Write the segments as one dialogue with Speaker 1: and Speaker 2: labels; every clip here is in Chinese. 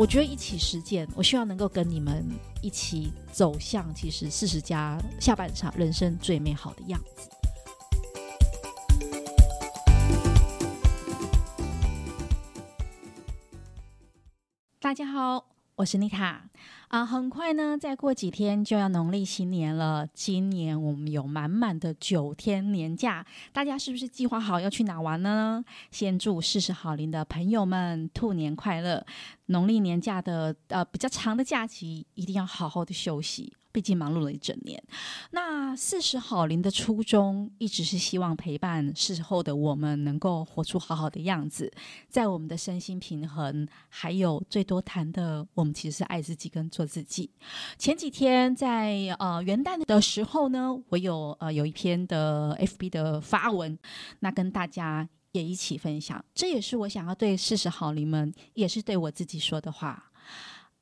Speaker 1: 我觉得一起实践，我希望能够跟你们一起走向其实四十加下半场人生最美好的样子。大家好，我是妮卡。啊，很快呢，再过几天就要农历新年了。今年我们有满满的九天年假，大家是不是计划好要去哪玩呢？先祝四十好龄的朋友们兔年快乐！农历年假的呃比较长的假期，一定要好好的休息。毕竟忙碌了一整年，那四十好龄的初衷一直是希望陪伴事后的我们能够活出好好的样子，在我们的身心平衡，还有最多谈的，我们其实是爱自己跟做自己。前几天在呃元旦的时候呢，我有呃有一篇的 FB 的发文，那跟大家也一起分享，这也是我想要对四十好龄们，也是对我自己说的话。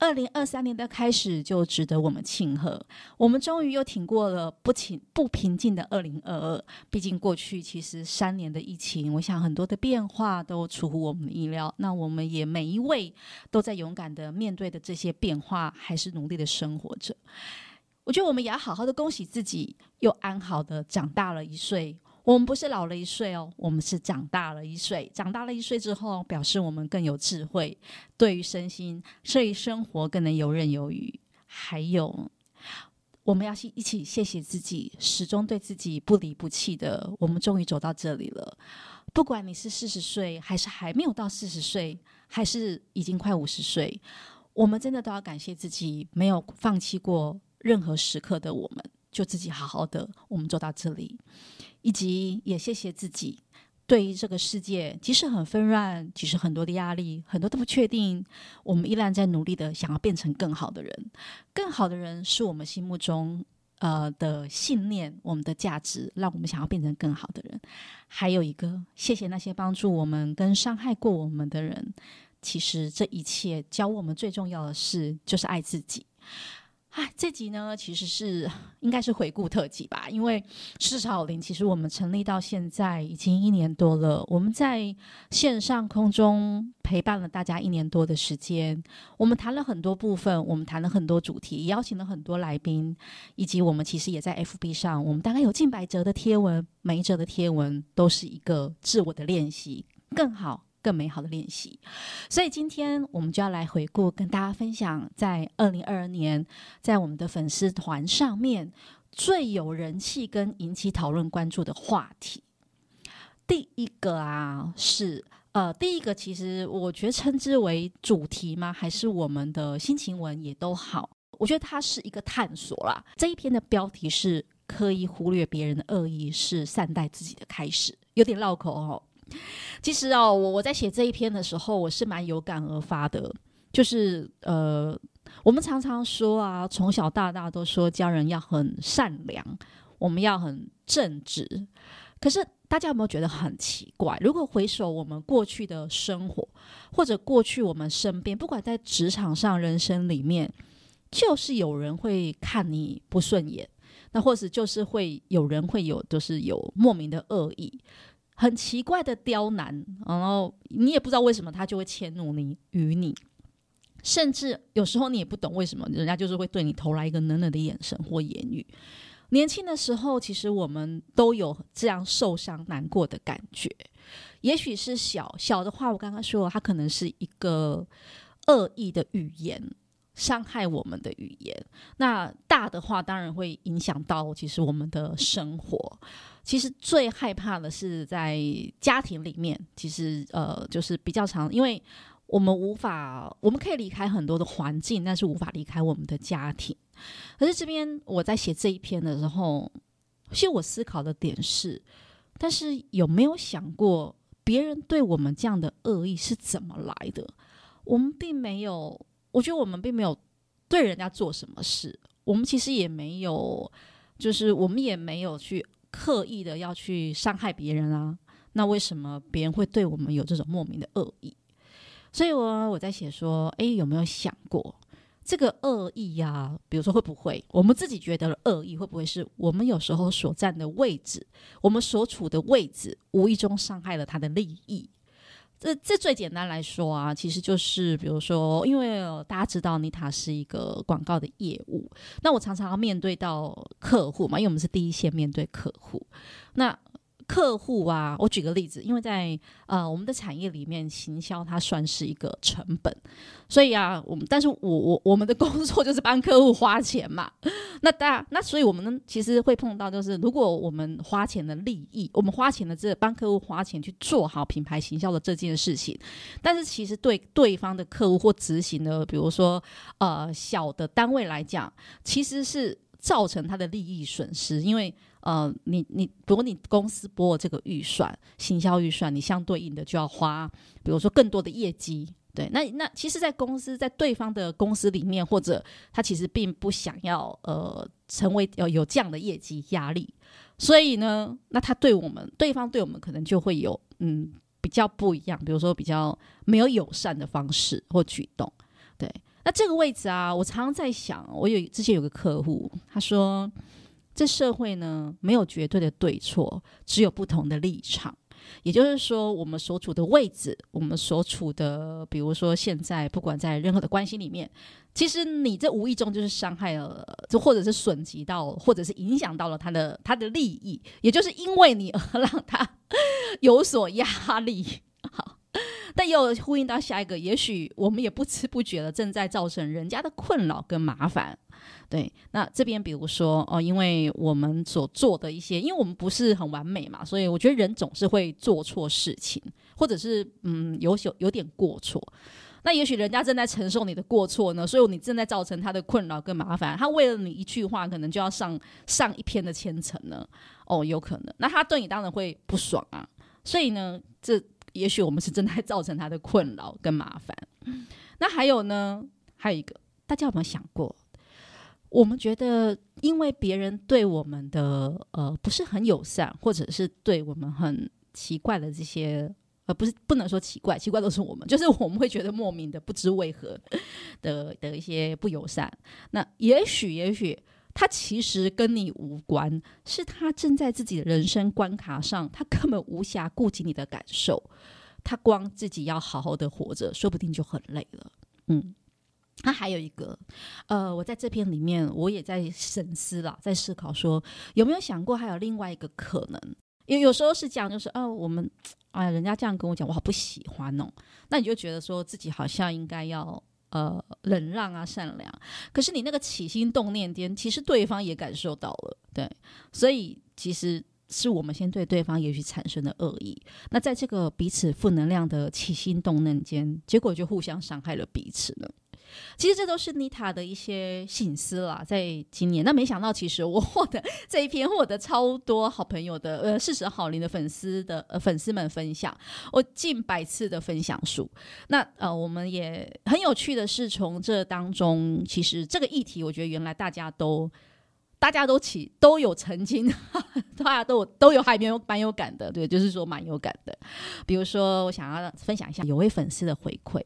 Speaker 1: 二零二三年的开始就值得我们庆贺，我们终于又挺过了不平不平静的二零二二。毕竟过去其实三年的疫情，我想很多的变化都出乎我们的意料。那我们也每一位都在勇敢的面对的这些变化，还是努力的生活着。我觉得我们也要好好的恭喜自己，又安好的长大了一岁。我们不是老了一岁哦，我们是长大了一岁。长大了一岁之后，表示我们更有智慧，对于身心，所以生活更能游刃有余。还有，我们要一起谢谢自己，始终对自己不离不弃的。我们终于走到这里了。不管你是四十岁，还是还没有到四十岁，还是已经快五十岁，我们真的都要感谢自己，没有放弃过任何时刻的我们。就自己好好的，我们做到这里，以及也谢谢自己，对于这个世界，即使很纷乱，即使很多的压力，很多的不确定，我们依然在努力的想要变成更好的人。更好的人是我们心目中呃的信念，我们的价值，让我们想要变成更好的人。还有一个，谢谢那些帮助我们跟伤害过我们的人。其实这一切教我们最重要的事，就是爱自己。啊，这集呢，其实是应该是回顾特辑吧，因为四十好龄，其实我们成立到现在已经一年多了。我们在线上空中陪伴了大家一年多的时间，我们谈了很多部分，我们谈了很多主题，邀请了很多来宾，以及我们其实也在 FB 上，我们大概有近百则的贴文，每一则的贴文都是一个自我的练习，更好。更美好的练习，所以今天我们就要来回顾，跟大家分享，在二零二二年，在我们的粉丝团上面最有人气跟引起讨论关注的话题。第一个啊，是呃，第一个其实我觉得称之为主题吗？还是我们的心情文也都好，我觉得它是一个探索啦。这一篇的标题是“刻意忽略别人的恶意，是善待自己的开始”，有点绕口哦。其实哦，我我在写这一篇的时候，我是蛮有感而发的。就是呃，我们常常说啊，从小到大都说家人要很善良，我们要很正直。可是大家有没有觉得很奇怪？如果回首我们过去的生活，或者过去我们身边，不管在职场上、人生里面，就是有人会看你不顺眼，那或者就是会有人会有，就是有莫名的恶意。很奇怪的刁难，然后你也不知道为什么他就会迁怒你于你，甚至有时候你也不懂为什么人家就是会对你投来一个冷冷的眼神或言语。年轻的时候，其实我们都有这样受伤难过的感觉。也许是小小的话，我刚刚说了，他可能是一个恶意的语言，伤害我们的语言。那大的话，当然会影响到其实我们的生活。其实最害怕的是在家庭里面，其实呃就是比较长，因为我们无法，我们可以离开很多的环境，但是无法离开我们的家庭。可是这边我在写这一篇的时候，其实我思考的点是，但是有没有想过别人对我们这样的恶意是怎么来的？我们并没有，我觉得我们并没有对人家做什么事，我们其实也没有，就是我们也没有去。刻意的要去伤害别人啊，那为什么别人会对我们有这种莫名的恶意？所以我我在写说，诶，有没有想过这个恶意呀、啊？比如说会不会我们自己觉得的恶意，会不会是我们有时候所站的位置，我们所处的位置，无意中伤害了他的利益？这这最简单来说啊，其实就是比如说，因为大家知道妮塔是一个广告的业务，那我常常要面对到客户嘛，因为我们是第一线面对客户，那。客户啊，我举个例子，因为在呃我们的产业里面，行销它算是一个成本，所以啊，我们但是我我 我们的工作就是帮客户花钱嘛。那大那所以我们呢，其实会碰到就是，如果我们花钱的利益，我们花钱的这帮客户花钱去做好品牌行销的这件事情，但是其实对对方的客户或执行的，比如说呃小的单位来讲，其实是造成他的利益损失，因为。呃，你你，如果你公司拨这个预算，行销预算，你相对应的就要花，比如说更多的业绩，对，那那其实，在公司，在对方的公司里面，或者他其实并不想要呃成为有有这样的业绩压力，所以呢，那他对我们，对方对我们可能就会有嗯比较不一样，比如说比较没有友善的方式或举动，对，那这个位置啊，我常常在想，我有之前有个客户，他说。这社会呢，没有绝对的对错，只有不同的立场。也就是说，我们所处的位置，我们所处的，比如说现在，不管在任何的关系里面，其实你这无意中就是伤害了，就或者是损及到，或者是影响到了他的他的利益。也就是因为你而 让他 有所压力。但又呼应到下一个，也许我们也不知不觉的正在造成人家的困扰跟麻烦。对，那这边比如说哦，因为我们所做的一些，因为我们不是很完美嘛，所以我觉得人总是会做错事情，或者是嗯有有有点过错。那也许人家正在承受你的过错呢，所以你正在造成他的困扰跟麻烦。他为了你一句话，可能就要上上一篇的千层呢。哦，有可能。那他对你当然会不爽啊。所以呢，这也许我们是正在造成他的困扰跟麻烦。那还有呢，还有一个，大家有没有想过？我们觉得，因为别人对我们的呃不是很友善，或者是对我们很奇怪的这些，呃不是不能说奇怪，奇怪都是我们，就是我们会觉得莫名的不知为何的的一些不友善。那也许也许他其实跟你无关，是他正在自己的人生关卡上，他根本无暇顾及你的感受，他光自己要好好的活着，说不定就很累了。嗯。他还有一个，呃，我在这篇里面我也在深思了，在思考说有没有想过还有另外一个可能？有有时候是这样，就是哦，我们哎呀，人家这样跟我讲，我好不喜欢哦。那你就觉得说自己好像应该要呃忍让啊，善良。可是你那个起心动念间，其实对方也感受到了，对，所以其实是我们先对对方也许产生了恶意。那在这个彼此负能量的起心动念间，结果就互相伤害了彼此了。其实这都是妮塔的一些心思啦，在今年。那没想到，其实我获得这一篇获得超多好朋友的呃四十好龄的粉丝的呃粉丝们分享，我近百次的分享数。那呃，我们也很有趣的是，从这当中，其实这个议题，我觉得原来大家都大家都起都有曾经，大家都有都有还蛮有蛮有感的，对，就是说蛮有感的。比如说，我想要分享一下有位粉丝的回馈。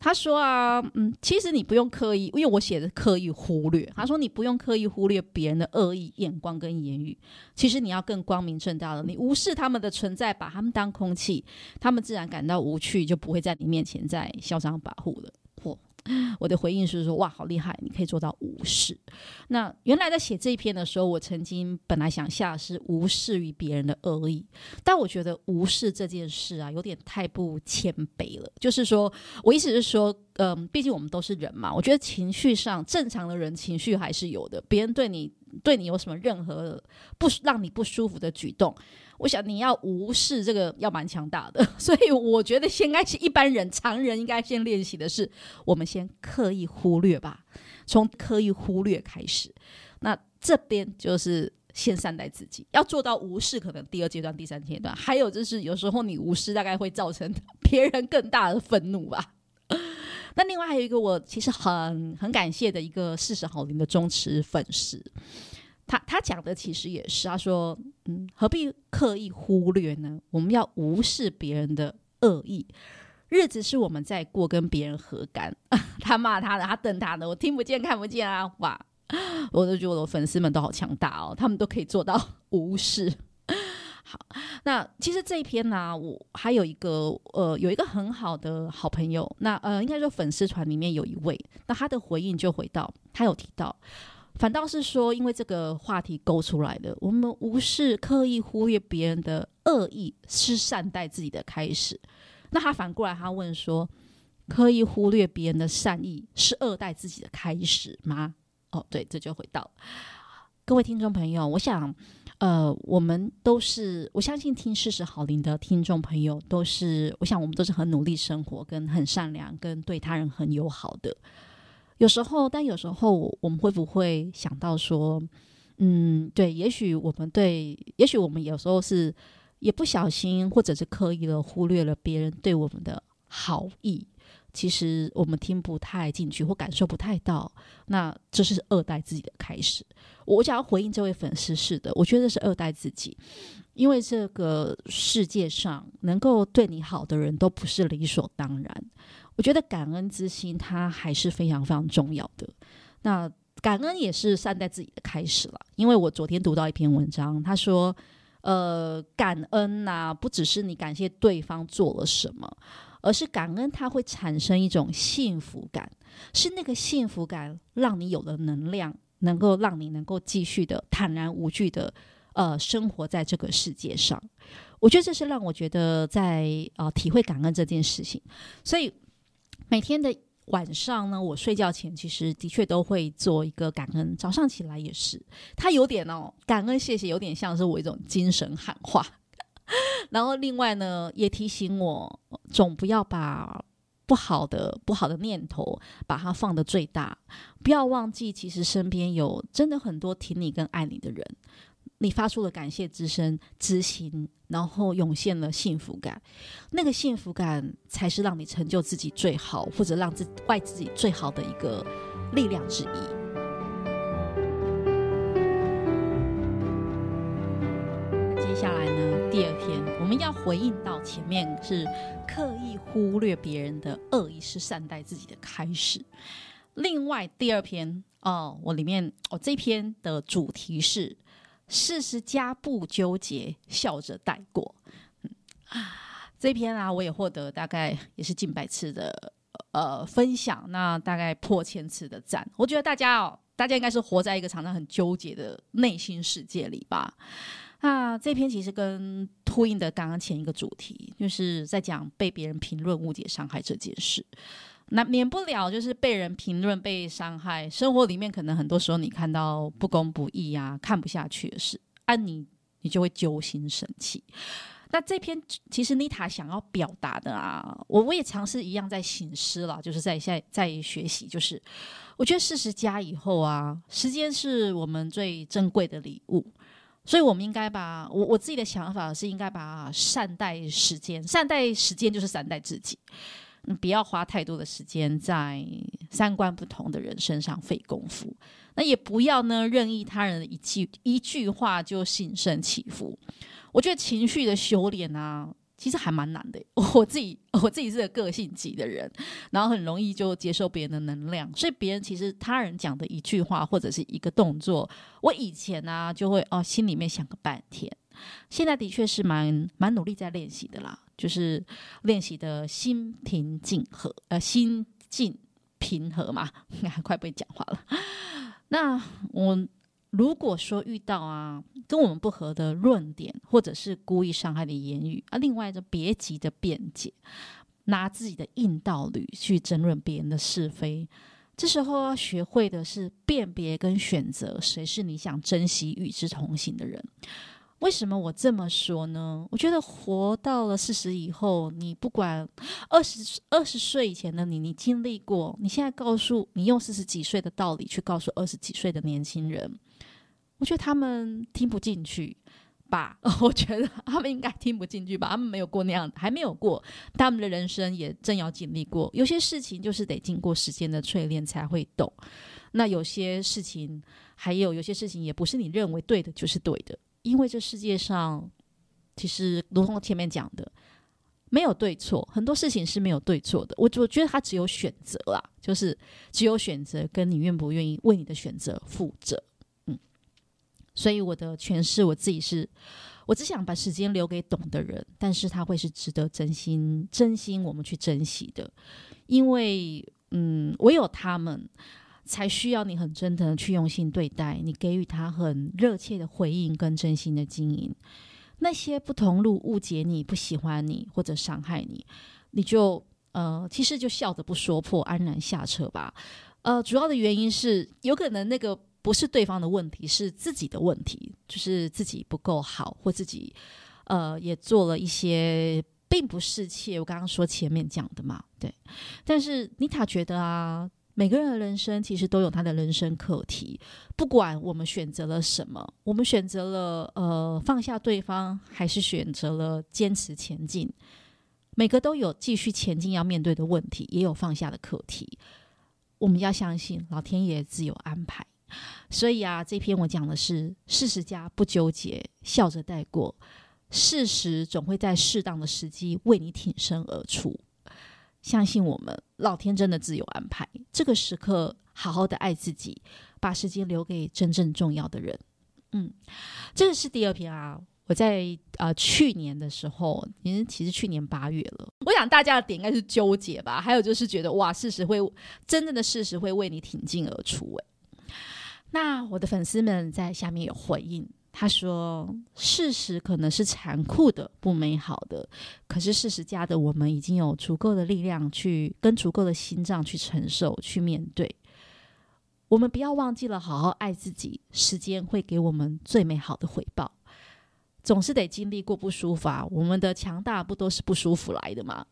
Speaker 1: 他说啊，嗯，其实你不用刻意，因为我写的刻意忽略。他说你不用刻意忽略别人的恶意眼光跟言语，其实你要更光明正大的，你无视他们的存在，把他们当空气，他们自然感到无趣，就不会在你面前再嚣张跋扈了。嚯！我的回应是说，哇，好厉害，你可以做到无视。那原来在写这一篇的时候，我曾经本来想下是无视于别人的恶意，但我觉得无视这件事啊，有点太不谦卑了。就是说我意思是说，嗯，毕竟我们都是人嘛，我觉得情绪上正常的人情绪还是有的。别人对你对你有什么任何不让你不舒服的举动。我想你要无视这个要蛮强大的，所以我觉得先该是一般人常人应该先练习的是，我们先刻意忽略吧，从刻意忽略开始。那这边就是先善待自己，要做到无视，可能第二阶段、第三阶段，还有就是有时候你无视，大概会造成 别人更大的愤怒吧。那另外还有一个我其实很很感谢的一个四十好龄的忠实粉丝。他他讲的其实也是，他说，嗯，何必刻意忽略呢？我们要无视别人的恶意，日子是我们在过，跟别人何干？他骂他的，他瞪他的，我听不见看不见啊！哇，我都觉得我的粉丝们都好强大哦，他们都可以做到无视。好，那其实这一篇呢、我还有一个呃，有一个很好的好朋友，那呃，应该说粉丝团里面有一位，那他的回应就回到，他有提到，反倒是说，因为这个话题勾出来的，我们无视刻意忽略别人的恶意，是善待自己的开始。那他反过来，他问说，刻意忽略别人的善意，是恶待自己的开始吗？哦，对，这就回到各位听众朋友，我想。呃，我们都是，我相信听事实好龄的听众朋友都是，我想我们都是很努力生活，跟很善良，跟对他人很友好的。有时候，但有时候我们会不会想到说，嗯，对，也许我们对，也许我们有时候是也不小心，或者是刻意的忽略了别人对我们的好意。其实我们听不太进去或感受不太到，那这是二代自己的开始。我想要回应这位粉丝，是的，我觉得是二代自己，因为这个世界上能够对你好的人都不是理所当然。我觉得感恩之心，它还是非常非常重要的。那感恩也是善待自己的开始了，因为我昨天读到一篇文章，他说，呃，感恩呐、不只是你感谢对方做了什么。而是感恩，它会产生一种幸福感，是那个幸福感让你有了能量，能够让你能够继续的坦然无惧的呃生活在这个世界上。我觉得这是让我觉得在呃体会感恩这件事情。所以每天的晚上呢，我睡觉前其实的确都会做一个感恩，早上起来也是。它有点哦，感恩谢谢，有点像是我一种精神喊话。然后，另外呢，也提醒我，总不要把不好的、不好的念头把它放得最大。不要忘记，其实身边有真的很多挺你跟爱你的人。你发出了感谢之声之心，然后涌现了幸福感。那个幸福感才是让你成就自己最好，或者让自外自己最好的一个力量之一。要回应到前面是刻意忽略别人的恶意，是善待自己的开始。另外第二篇哦，我里面我、哦、这篇的主题是四十加不纠结，笑着带过。嗯，这篇啊，我也获得大概也是近百次的呃分享，那大概破千次的赞。我觉得大家哦，大家应该是活在一个常常很纠结的内心世界里吧。那这篇其实跟呼应的刚刚前一个主题，就是在讲被别人评论、误解、伤害这件事。那免不了就是被人评论、被伤害，生活里面可能很多时候你看到不公不义啊，看不下去的事，啊你你就会揪心生气。那这篇其实妮塔想要表达的啊，我我也尝试一样在醒思了，就是在在在学习，就是我觉得四十加以后啊，时间是我们最珍贵的礼物。所以，我们应该把我我自己的想法是，应该把善待时间，善待时间就是善待自己。不要花太多的时间在三观不同的人身上费功夫。那也不要呢，任意他人的一句一句话就心生起伏。我觉得情绪的修炼啊。其实还蛮难的，我自己我自己是个个性急的人，然后很容易就接受别人的能量，所以别人其实他人讲的一句话或者是一个动作，我以前呢、啊、就会哦心里面想个半天，现在的确是蛮蛮努力在练习的啦，就是练习的心平静和，呃心静平和嘛，快不会讲话了，那我。如果说遇到啊跟我们不合的论点，或者是故意伤害的言语啊，另外就别急着辩解，拿自己的硬道理去争论别人的是非。这时候要学会的是辨别跟选择谁是你想珍惜与之同行的人。为什么我这么说呢？我觉得活到了四十以后，你不管二十二十岁以前的你，你经历过，你现在告诉你用四十几岁的道理去告诉二十几岁的年轻人。我觉得他们听不进去吧？我觉得他们应该听不进去吧？他们没有过那样，还没有过，他们的人生也正要经历过。有些事情就是得经过时间的淬炼才会懂。那有些事情，还有有些事情也不是你认为对的就是对的，因为这世界上其实如同前面讲的，没有对错，很多事情是没有对错的。我我觉得他只有选择啦，就是只有选择，跟你愿不愿意为你的选择负责。所以我的诠释，我自己是，我只想把时间留给懂的人，但是他会是值得真心、真心我们去珍惜的，因为，嗯，唯有他们才需要你很真诚的去用心对待，你给予他很热切的回应跟真心的经营。那些不同路、误解你、不喜欢你或者伤害你，你就呃，其实就笑着不说破，安然下车吧。呃，主要的原因是有可能那个。不是对方的问题，是自己的问题，就是自己不够好，或自己呃也做了一些并不是切。我刚刚说前面讲的嘛，对。但是妮塔觉得啊，每个人的人生其实都有他的人生课题，不管我们选择了什么，我们选择了呃放下对方，还是选择了坚持前进，每个都有继续前进要面对的问题，也有放下的课题。我们要相信老天爷自有安排。所以啊，这篇我讲的是事实家不纠结，笑着带过。事实总会在适当的时机为你挺身而出。相信我们，老天真的自有安排。这个时刻，好好的爱自己，把时间留给真正重要的人。嗯，这是第二篇啊。我在呃去年的时候，因为其实去年八月了。我想大家的点应该是纠结吧，还有就是觉得哇，事实会真正的事实会为你挺进而出。那我的粉丝们在下面有回应，他说：“事实可能是残酷的、不美好的，可是事实家的我们已经有足够的力量去跟足够的心脏去承受、去面对。我们不要忘记了好好爱自己，时间会给我们最美好的回报。总是得经历过不舒服啊，我们的强大不都是不舒服来的吗？”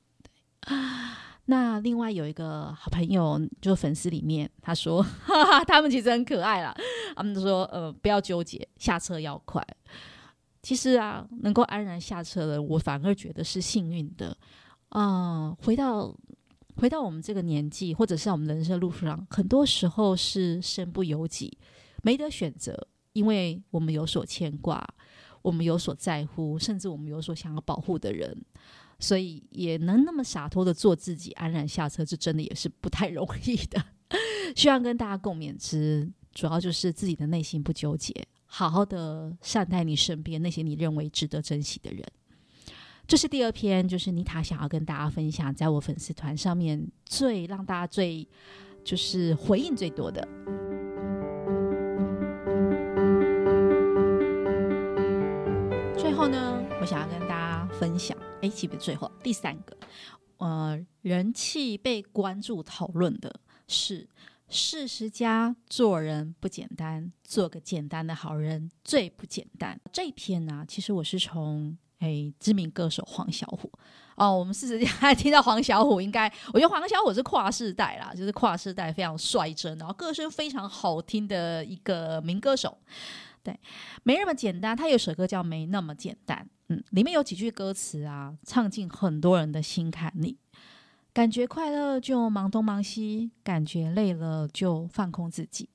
Speaker 1: 啊。那另外有一个好朋友，就粉丝里面，他说，哈哈，他们其实很可爱啦。他们都说，呃，不要纠结，下车要快。其实啊，能够安然下车的，我反而觉得是幸运的。啊、回到回到我们这个年纪，或者是我们人生路上，很多时候是身不由己，没得选择，因为我们有所牵挂，我们有所在乎，甚至我们有所想要保护的人。所以也能那么洒脱的做自己，安然下车，这真的也是不太容易的。希望跟大家共勉之，主要就是自己的内心不纠结，好好的善待你身边那些你认为值得珍惜的人。这是第二篇，就是妮塔想要跟大家分享，在我粉丝团上面最让大家最就是回应最多的。最后呢，我想要跟大家分享。哎，记不最后第三个，呃，人气被关注讨论的是四十家做人不简单，做个简单的好人最不简单。这一篇呢、其实我是从哎知名歌手黄小虎哦，我们四十家 听到黄小虎，应该我觉得黄小虎是跨世代啦，就是跨世代非常率真，然后歌声非常好听的一个名歌手。对，没那么简单。他有首歌叫《没那么简单》，嗯，里面有几句歌词啊，唱进很多人的心坎里。感觉快乐就忙东忙西，感觉累了就放空自己。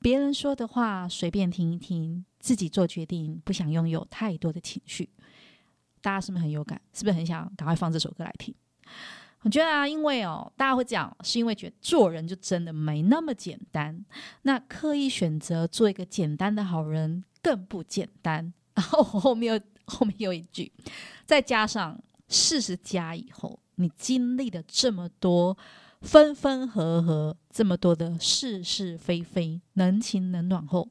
Speaker 1: 别人说的话随便听一听，自己做决定，不想拥有太多的情绪。大家是不是很有感？是不是很想赶快放这首歌来听？我觉得啊，因为哦，大家会讲，是因为觉得做人就真的没那么简单。那刻意选择做一个简单的好人更不简单。然后后面有后面有一句，再加上四十加以后，你经历了这么多分分合合，这么多的是是非非，人情冷暖后，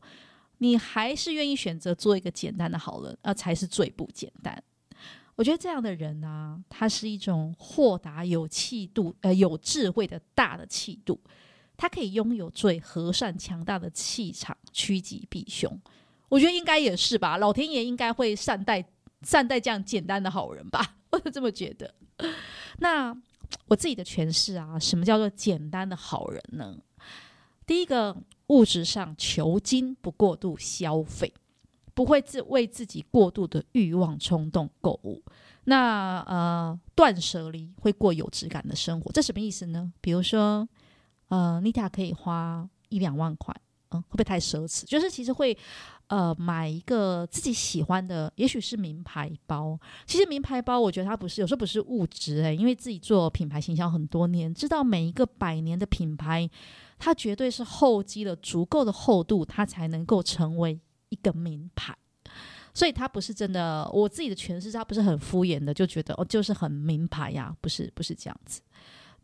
Speaker 1: 你还是愿意选择做一个简单的好人，那才是最不简单。我觉得这样的人呢、啊，他是一种豁达、有气度、呃有智慧的大的气度，他可以拥有最和善、强大的气场，趋吉避凶。我觉得应该也是吧，老天爷应该会善待善待这样简单的好人吧，我就这么觉得。那我自己的诠释啊，什么叫做简单的好人呢？第一个，物质上求精，不过度消费。不会自为自己过度的欲望冲动购物，那呃断舍离会过有质感的生活，这什么意思呢？比如说，呃，妮塔可以花一两万块，嗯，会不会太奢侈？就是其实会呃买一个自己喜欢的，也许是名牌包。其实名牌包，我觉得它不是有时候不是物质诶，因为自己做品牌形象很多年，知道每一个百年的品牌，它绝对是厚积了足够的厚度，它才能够成为。一个名牌，所以他不是真的，我自己的诠释，他不是很敷衍的，就觉得哦，就是很名牌呀，不是，不是这样子。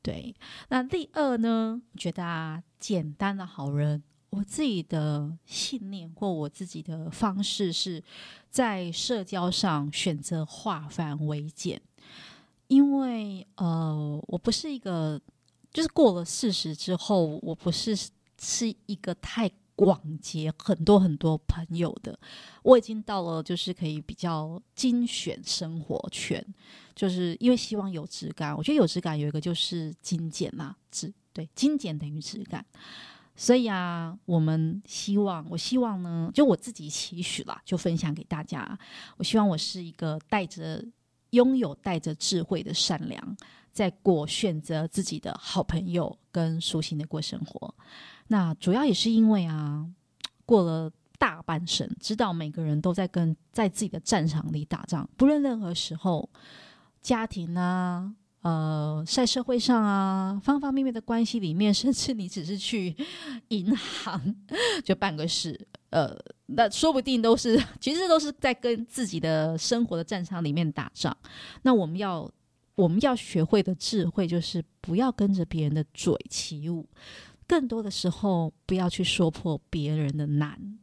Speaker 1: 对，那第二呢，觉得啊，简单的好人，我自己的信念或我自己的方式是在社交上选择化繁为简，因为呃，我不是一个，就是过了四十之后，我不是是一个太。广结很多很多朋友的，我已经到了就是可以比较精选生活圈，就是因为希望有质感。我觉得有质感有一个就是精简嘛，质对精简等于质感。所以啊，我们希望，我希望呢，就我自己期许啦，就分享给大家。我希望我是一个带着拥有带着智慧的善良，在过选择自己的好朋友跟舒心的过生活。那主要也是因为啊，过了大半生，知道每个人都在跟在自己的战场里打仗，不论任何时候，家庭啊，呃，在社会上啊，方方面面的关系里面，甚至你只是去银行就办个事，呃，那说不定都是，其实都是在跟自己的生活的战场里面打仗。那我们要我们要学会的智慧，就是不要跟着别人的嘴起舞。更多的时候，不要去说破别人的难，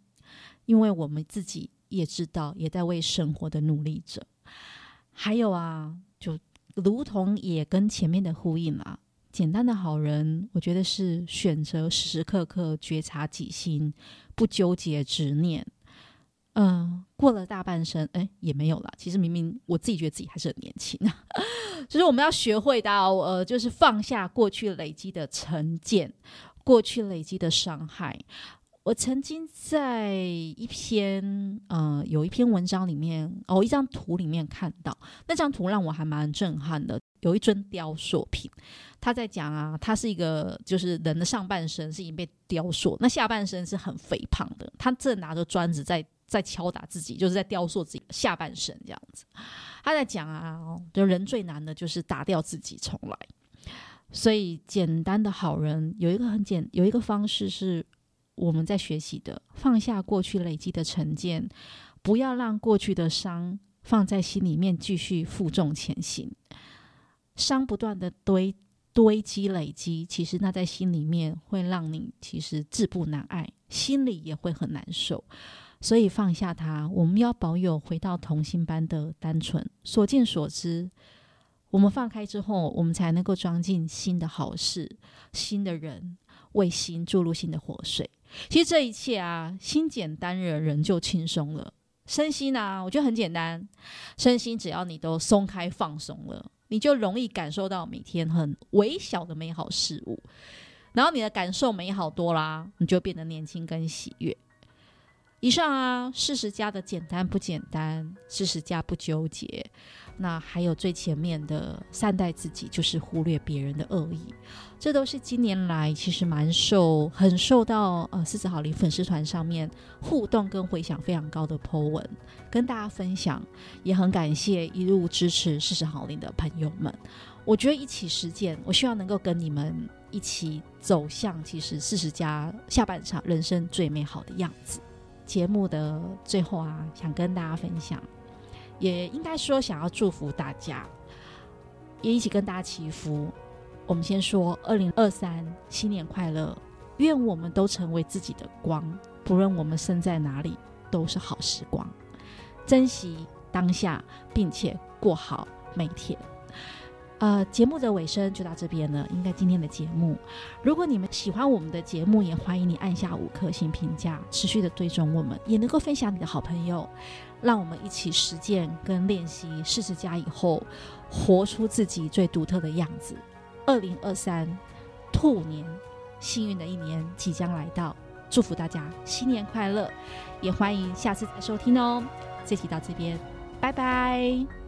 Speaker 1: 因为我们自己也知道，也在为生活的努力着。还有啊，就如同也跟前面的呼应啊，简单的好人，我觉得是选择时时刻刻觉察己心，不纠结执念。嗯、过了大半生，哎，也没有了。其实明明我自己觉得自己还是很年轻啊。就是我们要学会到，呃，就是放下过去累积的成见。过去累积的伤害，我曾经在一篇呃有一篇文章里面哦，一张图里面看到，那张图让我还蛮震撼的。有一尊雕塑品，他在讲啊，他是一个就是人的上半身是已经被雕塑，那下半身是很肥胖的，他正拿着砖子在在敲打自己，就是在雕塑自己下半身这样子。他在讲啊，就人最难的就是打掉自己重来。所以，简单的好人有一个很简，有一个方式是我们在学习的：放下过去累积的成见，不要让过去的伤放在心里面继续负重前行。伤不断的堆堆积累积，其实那在心里面会让你其实自不难爱，心里也会很难受。所以放下它，我们要保有回到童心般的单纯，所见所知。我们放开之后，我们才能够装进新的好事、新的人，为心注入新的活水。其实这一切啊，心简单人，人就轻松了。身心啊，我觉得很简单。身心只要你都松开、放松了，你就容易感受到每天很微小的美好事物。然后你的感受美好多啦，你就变得年轻跟喜悦。以上啊，四十加的简单不简单，四十加不纠结。那还有最前面的善待自己，就是忽略别人的恶意，这都是近年来其实蛮受很受到呃四十好龄粉丝团上面互动跟回响非常高的 po 文，跟大家分享，也很感谢一路支持四十好龄的朋友们。我觉得一起实践，我希望能够跟你们一起走向其实四十加下半场人生最美好的样子。节目的最后啊，想跟大家分享。也应该说，想要祝福大家，也一起跟大家祈福。我们先说二零二三新年快乐，愿我们都成为自己的光，不论我们身在哪里，都是好时光。珍惜当下，并且过好每天。呃，节目的尾声就到这边了。应该今天的节目，如果你们喜欢我们的节目，也欢迎你按下五颗星评价，持续的追踪我们，也能够分享你的好朋友。让我们一起实践跟练习四十加以后，活出自己最独特的样子。二零二三兔年，幸运的一年即将来到，祝福大家新年快乐，也欢迎下次再收听哦。这期到这边，拜拜。